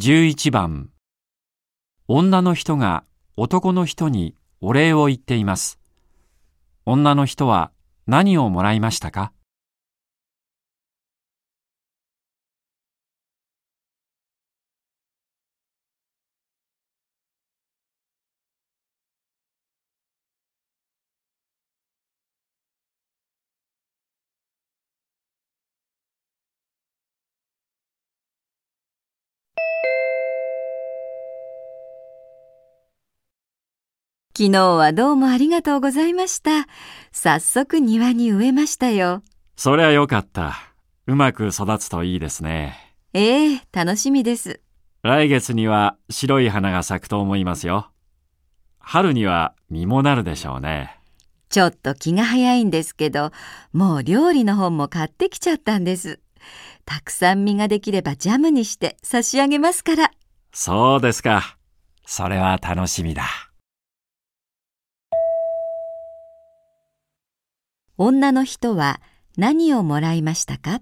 11番女の人が男の人にお礼を言っています。女の人は何をもらいましたか？昨日はどうもありがとうございました。早速庭に植えましたよ。そりゃよかった。うまく育つといいですね。ええ楽しみです。来月には白い花が咲くと思いますよ。春には実もなるでしょうね。ちょっと気が早いんですけど、もう料理の本も買ってきちゃったんです。たくさん実ができればジャムにして差し上げますから。そうですか。それは楽しみだ。女の人は何をもらいましたか？